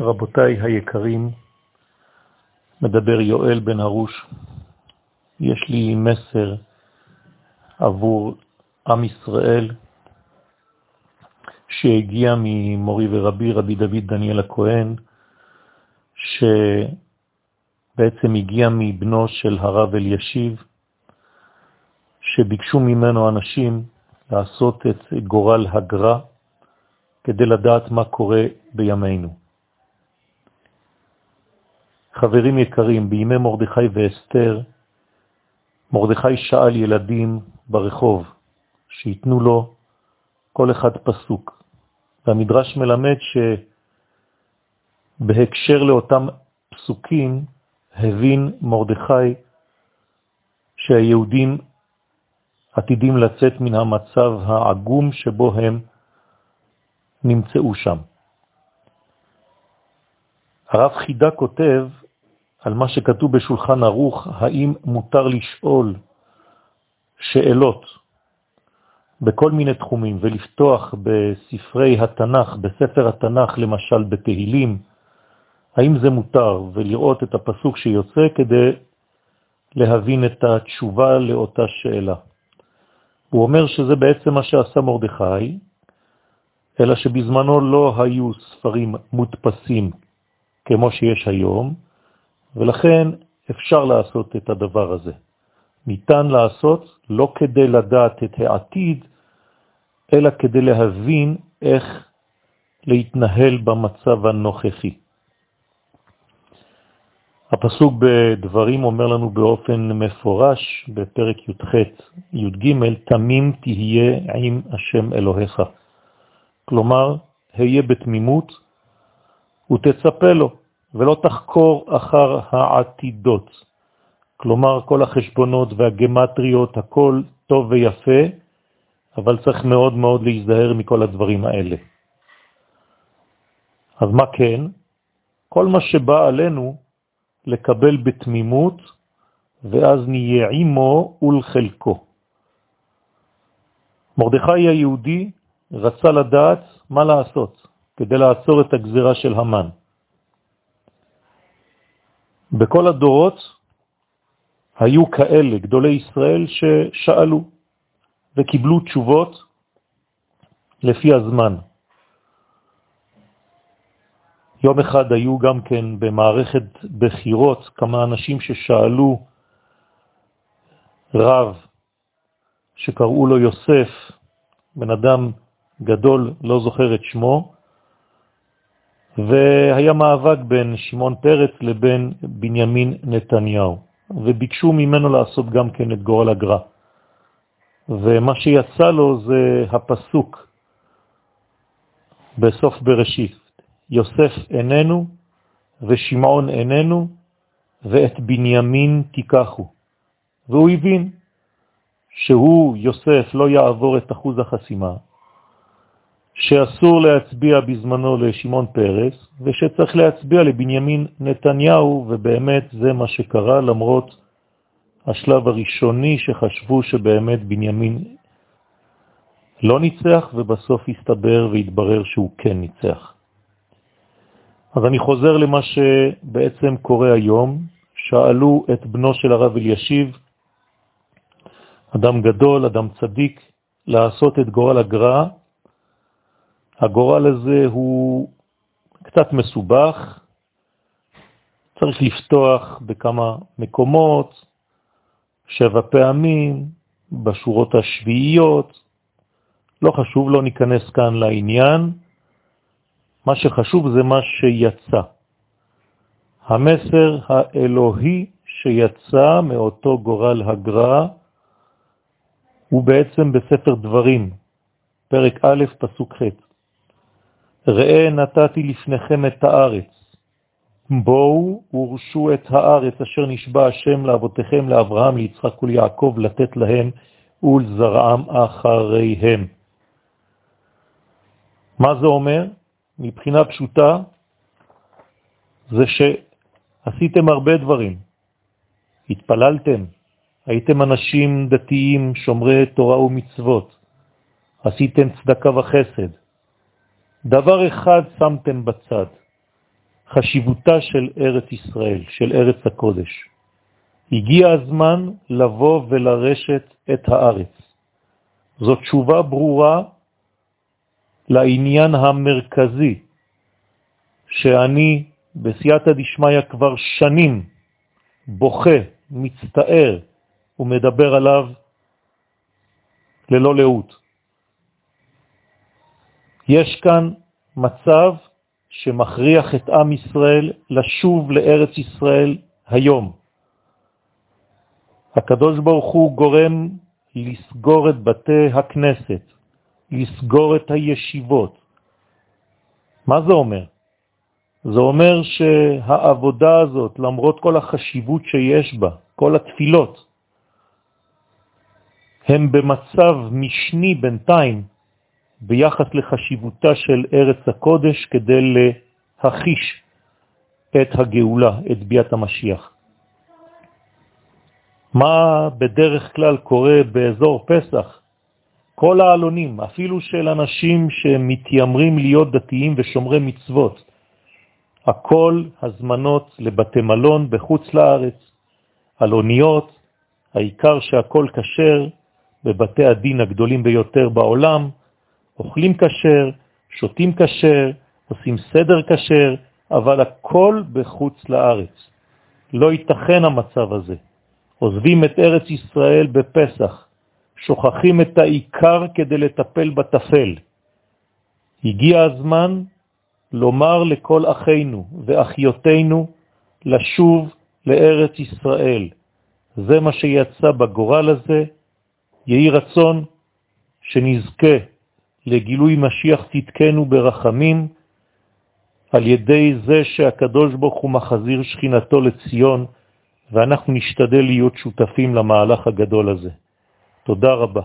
רבותיי היקרים, מדבר יואל בן הרוש. יש לי מסר עבור עם ישראל שהגיע ממורי ורבי, רבי דוד דניאל הכהן, שבעצם הגיע מבנו של הרב אלישיב, שביקשו ממנו אנשים לעשות את גורל הגרה כדי לדעת מה קורה בימינו. חברים יקרים, בימי מרדכי ואסתר, מרדכי שאל ילדים ברחוב שיתנו לו כל אחד פסוק. והמדרש מלמד שבהקשר לאותם פסוקים הבין מרדכי שהיהודים עתידים לצאת מן המצב העגום שבו הם נמצאו שם. הרב חידה כותב על מה שכתוב בשולחן ערוך, האם מותר לשאול שאלות בכל מיני תחומים ולפתוח בספרי התנ"ך, בספר התנ"ך למשל בתהילים, האם זה מותר? ולראות את הפסוק שיוצא כדי להבין את התשובה לאותה שאלה. הוא אומר שזה בעצם מה שעשה מרדכי, אלא שבזמנו לא היו ספרים מודפסים כמו שיש היום, ולכן אפשר לעשות את הדבר הזה. ניתן לעשות לא כדי לדעת את העתיד, אלא כדי להבין איך להתנהל במצב הנוכחי. הפסוק בדברים אומר לנו באופן מפורש בפרק י"ח, י"ג, תמים תהיה עם השם אלוהיך. כלומר, היה בתמימות ותצפה לו, ולא תחקור אחר העתידות. כלומר, כל החשבונות והגמטריות, הכל טוב ויפה, אבל צריך מאוד מאוד להיזהר מכל הדברים האלה. אז מה כן? כל מה שבא עלינו לקבל בתמימות, ואז נהיה עמו ולחלקו. מרדכי היהודי רצה לדעת מה לעשות כדי לעצור את הגזירה של המן. בכל הדורות היו כאלה גדולי ישראל ששאלו וקיבלו תשובות לפי הזמן. יום אחד היו גם כן במערכת בחירות כמה אנשים ששאלו רב שקראו לו יוסף, בן אדם גדול, לא זוכר את שמו, והיה מאבק בין שמעון פרץ לבין בנימין נתניהו, וביקשו ממנו לעשות גם כן את גורל הגרה. ומה שיצא לו זה הפסוק בסוף בראשית, יוסף איננו ושמעון איננו ואת בנימין תיקחו. והוא הבין שהוא, יוסף, לא יעבור את אחוז החסימה, שאסור להצביע בזמנו לשמעון פרס, ושצריך להצביע לבנימין נתניהו, ובאמת זה מה שקרה, למרות השלב הראשוני שחשבו שבאמת בנימין לא ניצח, ובסוף הסתבר והתברר שהוא כן ניצח. אז אני חוזר למה שבעצם קורה היום. שאלו את בנו של הרב אלישיב, אדם גדול, אדם צדיק, לעשות את גורל הגרעה הגורל הזה הוא קצת מסובך, צריך לפתוח בכמה מקומות, שבע פעמים, בשורות השביעיות, לא חשוב, לא ניכנס כאן לעניין, מה שחשוב זה מה שיצא. המסר האלוהי שיצא מאותו גורל הגרע הוא בעצם בספר דברים, פרק א', פסוק ח'. ראה נתתי לפניכם את הארץ. בואו ורשו את הארץ אשר נשבע השם לאבותיכם, לאברהם, ליצחק וליעקב, לתת להם ולזרעם אחריהם. מה זה אומר? מבחינה פשוטה, זה שעשיתם הרבה דברים. התפללתם, הייתם אנשים דתיים, שומרי תורה ומצוות, עשיתם צדקה וחסד, דבר אחד שמתם בצד, חשיבותה של ארץ ישראל, של ארץ הקודש. הגיע הזמן לבוא ולרשת את הארץ. זו תשובה ברורה לעניין המרכזי שאני בסייעתא דשמיא כבר שנים בוכה, מצטער ומדבר עליו ללא לאות. יש כאן מצב שמכריח את עם ישראל לשוב לארץ ישראל היום. הקדוש ברוך הוא גורם לסגור את בתי הכנסת, לסגור את הישיבות. מה זה אומר? זה אומר שהעבודה הזאת, למרות כל החשיבות שיש בה, כל התפילות, הם במצב משני בינתיים ביחס לחשיבותה של ארץ הקודש כדי להכיש את הגאולה, את ביאת המשיח. מה בדרך כלל קורה באזור פסח? כל העלונים, אפילו של אנשים שמתיימרים להיות דתיים ושומרי מצוות, הכל הזמנות לבתי מלון בחוץ לארץ, על אוניות, העיקר שהכל כשר בבתי הדין הגדולים ביותר בעולם, אוכלים כשר, שותים כשר, עושים סדר כשר, אבל הכל בחוץ לארץ. לא ייתכן המצב הזה. עוזבים את ארץ ישראל בפסח, שוכחים את העיקר כדי לטפל בתפל. הגיע הזמן לומר לכל אחינו ואחיותינו לשוב לארץ ישראל. זה מה שיצא בגורל הזה. יהי רצון שנזכה לגילוי משיח תתקנו ברחמים, על ידי זה שהקדוש ברוך הוא מחזיר שכינתו לציון, ואנחנו נשתדל להיות שותפים למהלך הגדול הזה. תודה רבה.